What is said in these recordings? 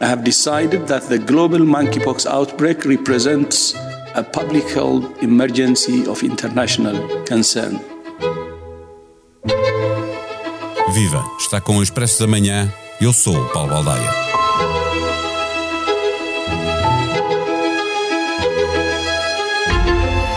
I have decided that the global monkeypox outbreak represents a public health emergency of international concern. Viva! Está com o Expresso da Manhã. Eu sou o Paulo Baldaia.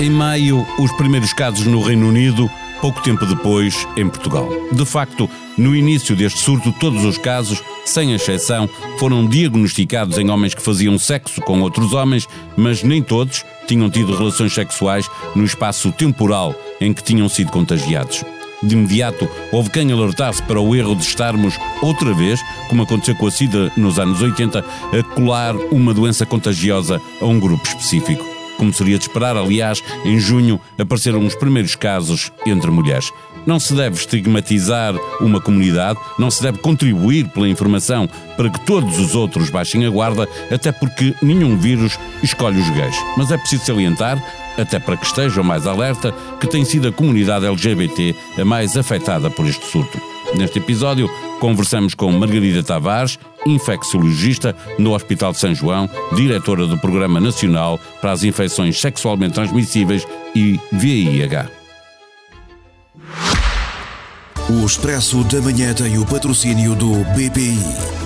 Em maio, os primeiros casos no Reino Unido, pouco tempo depois, em Portugal. De facto, no início deste surto, todos os casos, sem exceção, foram diagnosticados em homens que faziam sexo com outros homens, mas nem todos tinham tido relações sexuais no espaço temporal em que tinham sido contagiados. De imediato, houve quem alertasse para o erro de estarmos, outra vez, como aconteceu com a SIDA nos anos 80, a colar uma doença contagiosa a um grupo específico. Como seria de esperar, aliás, em junho apareceram os primeiros casos entre mulheres. Não se deve estigmatizar uma comunidade, não se deve contribuir pela informação para que todos os outros baixem a guarda, até porque nenhum vírus escolhe os gays. Mas é preciso salientar até para que estejam mais alerta, que tem sido a comunidade LGBT a mais afetada por este surto. Neste episódio, conversamos com Margarida Tavares, infecciologista no Hospital de São João, diretora do Programa Nacional para as Infecções Sexualmente Transmissíveis e VIH. O Expresso da Manhã tem o patrocínio do BPI.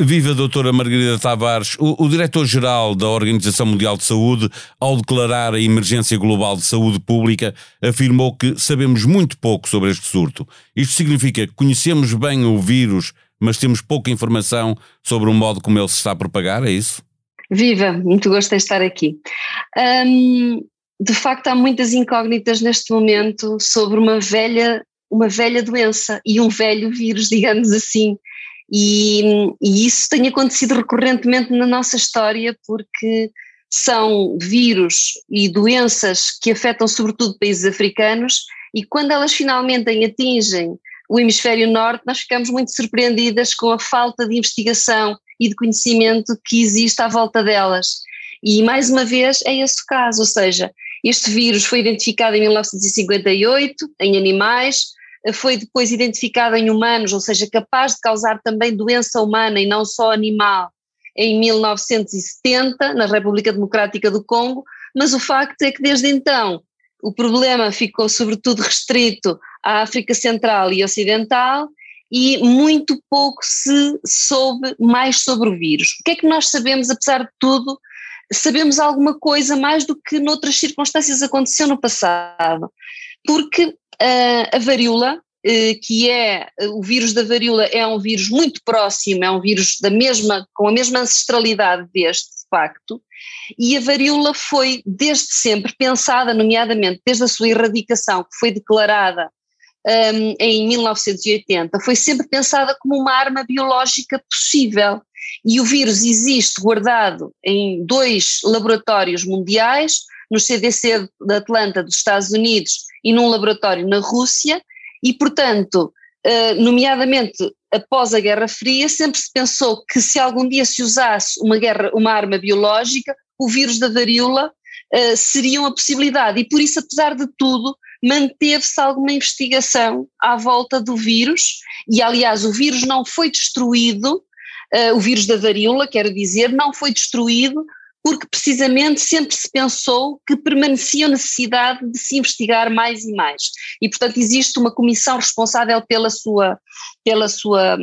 Viva doutora Margarida Tavares. O, o diretor-geral da Organização Mundial de Saúde, ao declarar a emergência global de saúde pública, afirmou que sabemos muito pouco sobre este surto. Isto significa que conhecemos bem o vírus, mas temos pouca informação sobre o modo como ele se está a propagar, é isso? Viva, muito gosto de estar aqui. Hum, de facto, há muitas incógnitas neste momento sobre uma velha, uma velha doença e um velho vírus, digamos assim. E, e, isso tem acontecido recorrentemente na nossa história, porque são vírus e doenças que afetam sobretudo países africanos, e quando elas finalmente atingem o hemisfério norte, nós ficamos muito surpreendidas com a falta de investigação e de conhecimento que existe à volta delas. E mais uma vez é esse o caso, ou seja, este vírus foi identificado em 1958 em animais, foi depois identificada em humanos, ou seja, capaz de causar também doença humana e não só animal, em 1970, na República Democrática do Congo, mas o facto é que desde então o problema ficou sobretudo restrito à África Central e Ocidental e muito pouco se soube mais sobre o vírus. O que é que nós sabemos, apesar de tudo? Sabemos alguma coisa mais do que noutras circunstâncias aconteceu no passado, porque Uh, a varíola, uh, que é o vírus da varíola, é um vírus muito próximo, é um vírus da mesma, com a mesma ancestralidade deste, de facto, e a varíola foi desde sempre pensada, nomeadamente desde a sua erradicação, que foi declarada um, em 1980, foi sempre pensada como uma arma biológica possível. E o vírus existe guardado em dois laboratórios mundiais, no CDC de Atlanta dos Estados Unidos e num laboratório na Rússia, e, portanto, eh, nomeadamente após a Guerra Fria, sempre se pensou que se algum dia se usasse uma, guerra, uma arma biológica, o vírus da varíola uh, seria uma possibilidade. E por isso, apesar de tudo, manteve-se alguma investigação à volta do vírus, e aliás, o vírus não foi destruído, uh, o vírus da varíola, quero dizer, não foi destruído porque precisamente sempre se pensou que permanecia a necessidade de se investigar mais e mais. E, portanto, existe uma comissão responsável pela sua, pela sua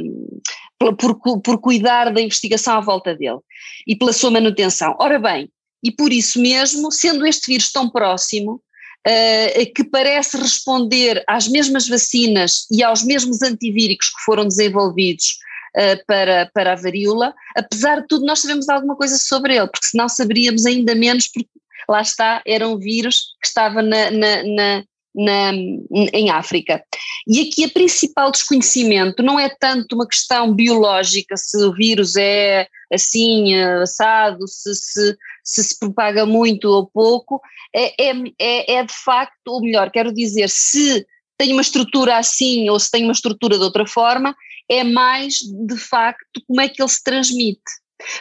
por, por cuidar da investigação à volta dele e pela sua manutenção. Ora bem, e por isso mesmo, sendo este vírus tão próximo, Uh, que parece responder às mesmas vacinas e aos mesmos antivíricos que foram desenvolvidos uh, para, para a varíola, apesar de tudo nós sabemos alguma coisa sobre ele, porque senão saberíamos ainda menos, porque lá está, era um vírus que estava na, na, na na, em África. E aqui a principal desconhecimento não é tanto uma questão biológica, se o vírus é assim, assado, se se, se, se propaga muito ou pouco, é, é, é, é de facto, ou melhor, quero dizer, se tem uma estrutura assim ou se tem uma estrutura de outra forma, é mais de facto como é que ele se transmite,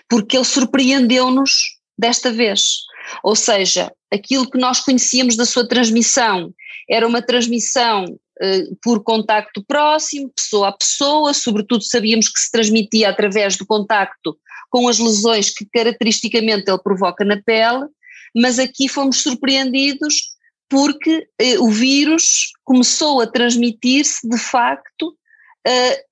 porque ele surpreendeu-nos desta vez. Ou seja, aquilo que nós conhecíamos da sua transmissão era uma transmissão eh, por contacto próximo, pessoa a pessoa, sobretudo sabíamos que se transmitia através do contacto com as lesões que caracteristicamente ele provoca na pele, mas aqui fomos surpreendidos porque eh, o vírus começou a transmitir-se de facto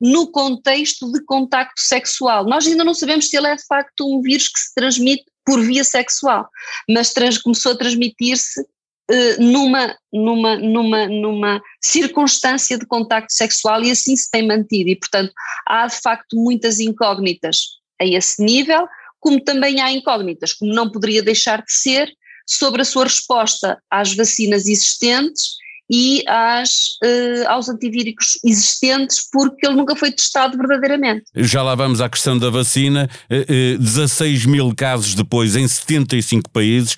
no contexto de contacto sexual. Nós ainda não sabemos se ele é de facto um vírus que se transmite por via sexual, mas trans, começou a transmitir-se eh, numa, numa, numa, numa circunstância de contacto sexual e assim se tem mantido. E, portanto, há de facto muitas incógnitas a esse nível, como também há incógnitas, como não poderia deixar de ser, sobre a sua resposta às vacinas existentes e às, uh, aos antivíricos existentes, porque ele nunca foi testado verdadeiramente. Já lá vamos à questão da vacina. Uh, uh, 16 mil casos depois em 75 países.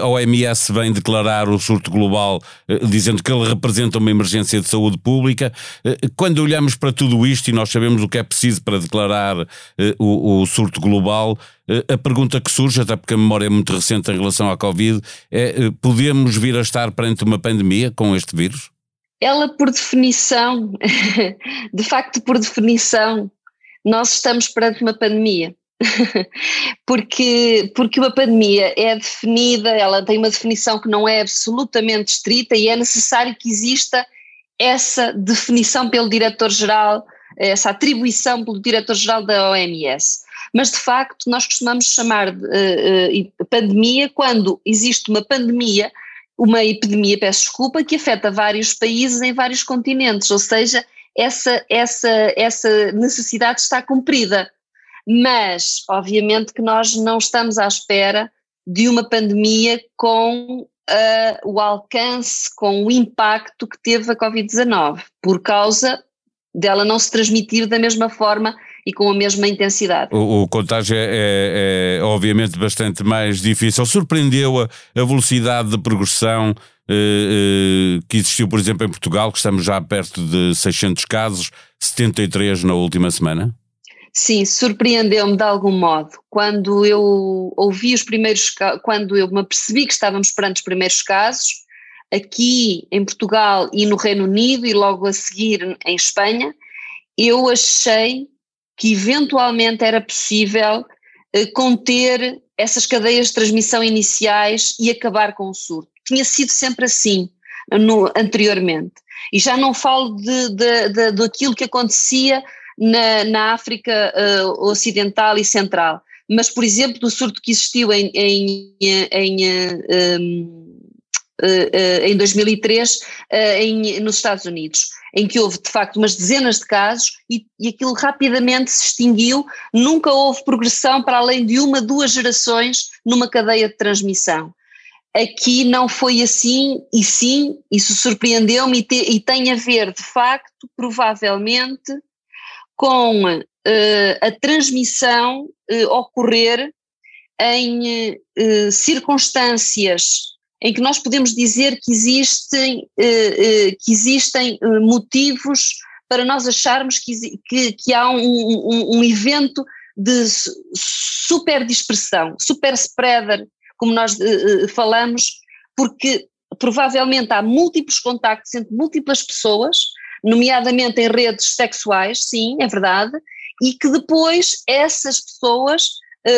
a OMS vem declarar o surto global, dizendo que ele representa uma emergência de saúde pública. quando olhamos para tudo isto e nós sabemos o que é preciso para declarar o, o surto global, a pergunta que surge, até porque a memória é muito recente em relação à Covid, é: podemos vir a estar perante uma pandemia com este vírus? Ela, por definição, de facto, por definição, nós estamos perante uma pandemia. porque, porque uma pandemia é definida, ela tem uma definição que não é absolutamente estrita e é necessário que exista essa definição pelo diretor-geral, essa atribuição pelo diretor-geral da OMS mas de facto nós costumamos chamar de uh, pandemia quando existe uma pandemia, uma epidemia, peço desculpa, que afeta vários países em vários continentes, ou seja, essa, essa, essa necessidade está cumprida. Mas, obviamente, que nós não estamos à espera de uma pandemia com uh, o alcance, com o impacto que teve a Covid-19, por causa dela não se transmitir da mesma forma e com a mesma intensidade. O, o contágio é, é, é, obviamente bastante mais difícil. Surpreendeu a, a velocidade de progressão eh, eh, que existiu, por exemplo, em Portugal, que estamos já perto de 600 casos, 73 na última semana? Sim, surpreendeu-me de algum modo. Quando eu ouvi os primeiros quando eu me apercebi que estávamos perante os primeiros casos, aqui em Portugal e no Reino Unido e logo a seguir em Espanha, eu achei que eventualmente era possível eh, conter essas cadeias de transmissão iniciais e acabar com o surto. Tinha sido sempre assim no, anteriormente. E já não falo de, de, de, daquilo que acontecia na, na África uh, Ocidental e Central, mas, por exemplo, do surto que existiu em, em, em, um, uh, uh, em 2003 em, nos Estados Unidos em que houve de facto umas dezenas de casos e, e aquilo rapidamente se extinguiu, nunca houve progressão para além de uma, duas gerações numa cadeia de transmissão. Aqui não foi assim, e sim, isso surpreendeu-me e, e, tem a ver, de facto, provavelmente, com uh, a transmissão uh, ocorrer em uh, circunstâncias em que nós podemos dizer que existem, eh, eh, que existem eh, motivos para nós acharmos que, que, que há um, um, um, evento de super dispersão, super spreader, como nós falamos, porque provavelmente há múltiplos contactos entre múltiplas pessoas, nomeadamente em redes sexuais, sim, é verdade, e que depois essas pessoas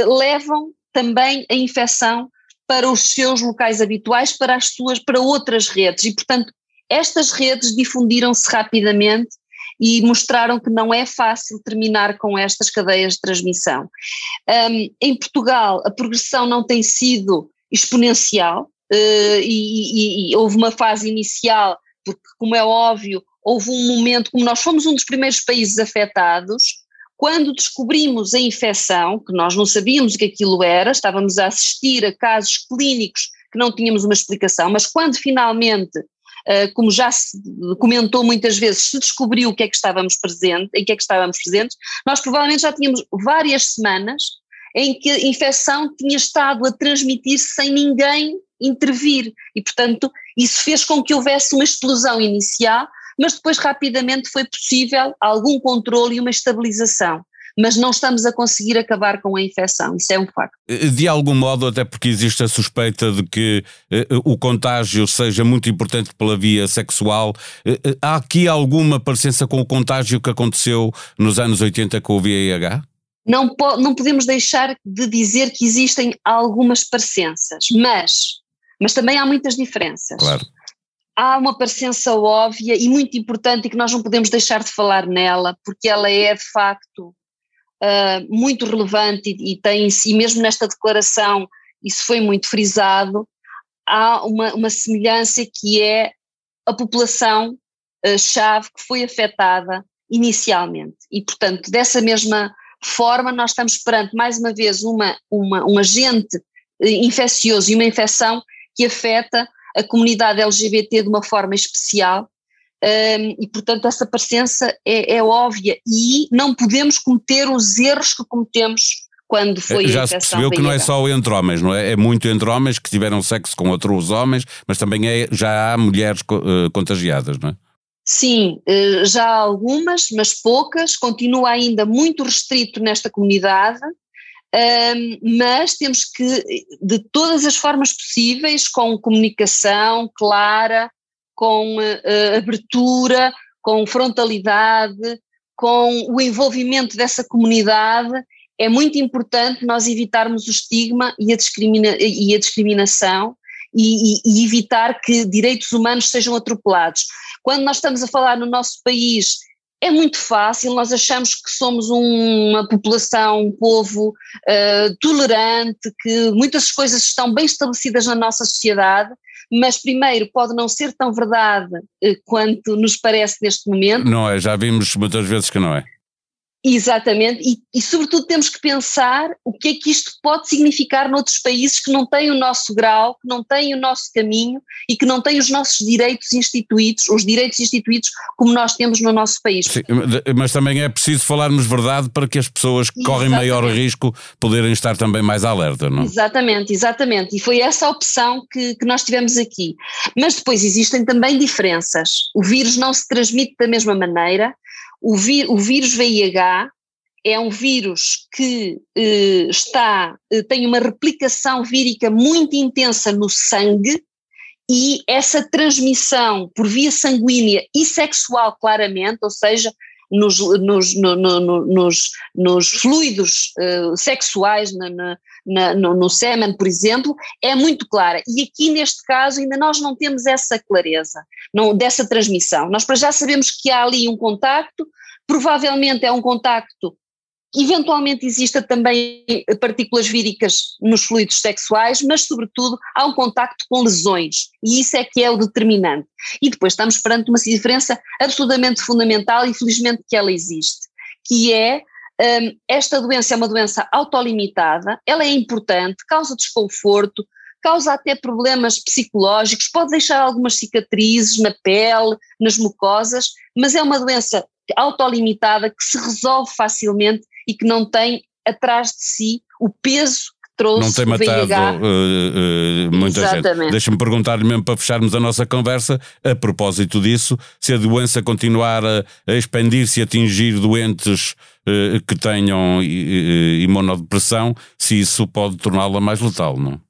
levam também a infecção para os seus locais habituais, para as suas, para outras redes. E, portanto, estas redes difundiram-se rapidamente e mostraram que não é fácil terminar com estas cadeias de transmissão. Um, em Portugal, a progressão não tem sido exponencial uh, e, e, e houve uma fase inicial, porque, como é óbvio, houve um momento, como nós fomos um dos primeiros países afetados, quando descobrimos a infecção, que nós não sabíamos o que aquilo era, estávamos a assistir a casos clínicos que não tínhamos uma explicação, mas quando finalmente, eh, como já se comentou muitas vezes, se descobriu o que é que estávamos presentes, em que é que estávamos presentes, nós provavelmente já tínhamos várias semanas em que a infecção tinha estado a transmitir-se sem ninguém intervir. E, portanto, isso fez com que houvesse uma explosão inicial, mas depois rapidamente foi possível algum controle e uma estabilização mas não estamos a conseguir acabar com a infecção, isso é um facto. Eh, de algum modo, até porque existe a suspeita de que eh, o contágio seja muito importante pela via sexual, eh, eh há aqui alguma parecença com o contágio que aconteceu nos anos 80 com o VIH? Não, po não podemos deixar de dizer que existem algumas parecenças, mas, mas também há muitas diferenças. Claro há uma parecença óbvia e muito importante e que nós não podemos deixar de falar nela, porque ela é de facto uh, muito relevante e, e tem e mesmo nesta declaração isso foi muito frisado, há uma, uma semelhança que é a população uh, chave que foi afetada inicialmente. E portanto dessa mesma forma nós estamos perante mais uma vez uma, uma, um agente uh, infeccioso e uma infecção que afeta a comunidade LGBT de uma forma especial um, e portanto essa presença é, é, óbvia e não podemos cometer os erros que cometemos quando foi Já a se percebeu que não é só entre homens, não é? É muito entre homens que tiveram sexo com outros homens, mas também é, já há mulheres uh, contagiadas, não é? Sim, uh, já há algumas, mas poucas, continua ainda muito restrito nesta comunidade, um, mas temos que, de todas as formas possíveis, com comunicação clara, com uh, abertura, com frontalidade, com o envolvimento dessa comunidade, é muito importante nós evitarmos o estigma e a, discrimina e a discriminação e, e, e, evitar que direitos humanos sejam atropelados. Quando nós estamos a falar no nosso país, é muito fácil, nós achamos que somos um, uma população, um povo uh, tolerante, que muitas coisas estão bem estabelecidas na nossa sociedade, mas primeiro pode não ser tão verdade eh, quanto nos parece neste momento. Não é, já vimos muitas vezes que não é. Exatamente, e, e, sobretudo temos que pensar o que é que isto pode significar noutros países que não têm o nosso grau, que não têm o nosso caminho e que não têm os nossos direitos instituídos, os direitos instituídos como nós temos no nosso país. Sim, mas também é preciso falarmos verdade para que as pessoas que correm maior risco poderem estar também mais alerta, não? Exatamente, exatamente, e foi essa a opção que, que nós tivemos aqui. Mas depois existem também diferenças. O vírus não se transmite da mesma maneira, o, o vírus VIH é um vírus que eh, está, eh, tem uma replicação vírica muito intensa no sangue e essa transmissão por via sanguínea e sexual claramente, ou seja, nos, nos, no, no, nos, nos fluidos uh, sexuais, na, na, no, no sêmen, por exemplo, é muito clara. E aqui neste caso ainda nós não temos essa clareza não, dessa transmissão. Nós para já sabemos que há ali um contacto, provavelmente é um contacto Eventualmente exista também partículas víricas nos fluidos sexuais, mas sobretudo há um contacto com lesões e isso é que é o determinante. E depois estamos perante uma diferença absolutamente fundamental e felizmente que ela existe, que é um, esta doença é uma doença autolimitada, ela é importante, causa desconforto, causa até problemas psicológicos, pode deixar algumas cicatrizes na pele, nas mucosas, mas é uma doença autolimitada que se resolve facilmente e que não tem atrás de si o peso que trouxe não tem matado uh, uh, muita Exatamente. gente. Deixa-me perguntar-lhe mesmo para fecharmos a nossa conversa, a propósito disso, se a doença continuar a, a expandir-se e atingir doentes uh, que tenham imunodepressão, se isso pode torná-la mais letal, não?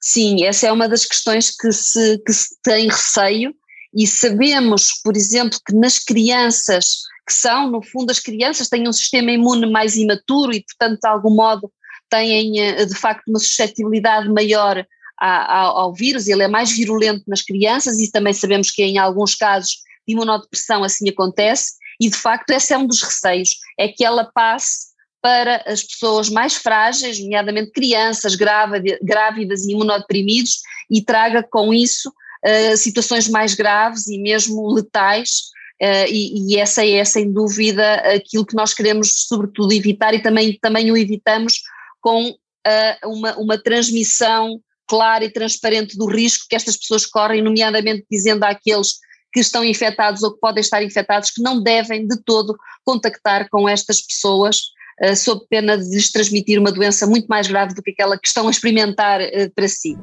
Sim, essa é uma das questões que se, que se tem receio e sabemos, por exemplo, que nas crianças que são, no fundo, as crianças têm um sistema imune mais imaturo e, portanto, de algum modo têm eh, de facto uma suscetibilidade maior ao, ao vírus, ele é mais virulento nas crianças e também sabemos que em alguns casos de imunodepressão assim acontece. E de facto esse é um dos receios, é que ela passe para as pessoas mais frágeis, nomeadamente crianças grávidas e imunodeprimidos e traga com isso uh, situações mais graves e mesmo letais e, e, essa é sem dúvida aquilo que nós queremos sobretudo evitar e também, também o evitamos com uh, uma, uma transmissão clara e transparente do risco que estas pessoas correm, nomeadamente dizendo àqueles que estão infectados ou que podem estar infectados que não devem de todo contactar com estas pessoas uh, sob pena de lhes transmitir uma doença muito mais grave do que aquela que estão a experimentar para si.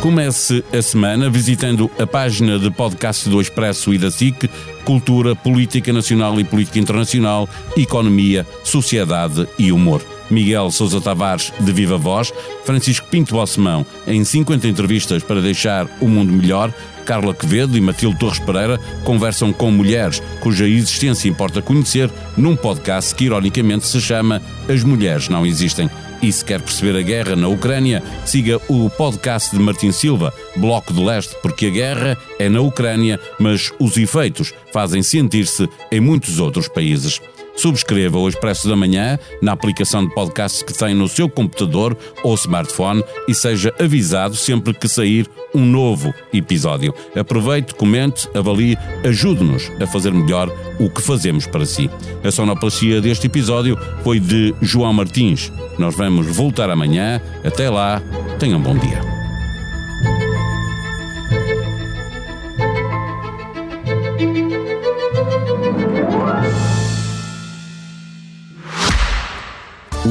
Comece a semana visitando a página de podcast do Expresso e da SIC, Cultura, Política Nacional e Política Internacional, Economia, Sociedade e Humor. Miguel Sousa Tavares, de Viva Voz, Francisco Pinto Bossemão, em 50 entrevistas para deixar o mundo melhor, Carla Quevedo e Matilde Torres Pereira conversam com mulheres cuja existência importa conhecer num podcast que ironicamente se chama As Mulheres Não Existem. E se quer perceber a guerra na Ucrânia, siga o podcast de Martin Silva, Bloco de Leste, porque a guerra é na Ucrânia, mas os efeitos fazem sentir-se em muitos outros países. Subscreva o Expresso da Manhã na aplicação de podcast que tem no seu computador ou smartphone e seja avisado sempre que sair um novo episódio. Aproveite, comente, avalie, ajude-nos a fazer melhor o que fazemos para si. A sonoplastia deste episódio foi de João Martins. Nós vamos voltar amanhã. Até lá, tenham um bom dia.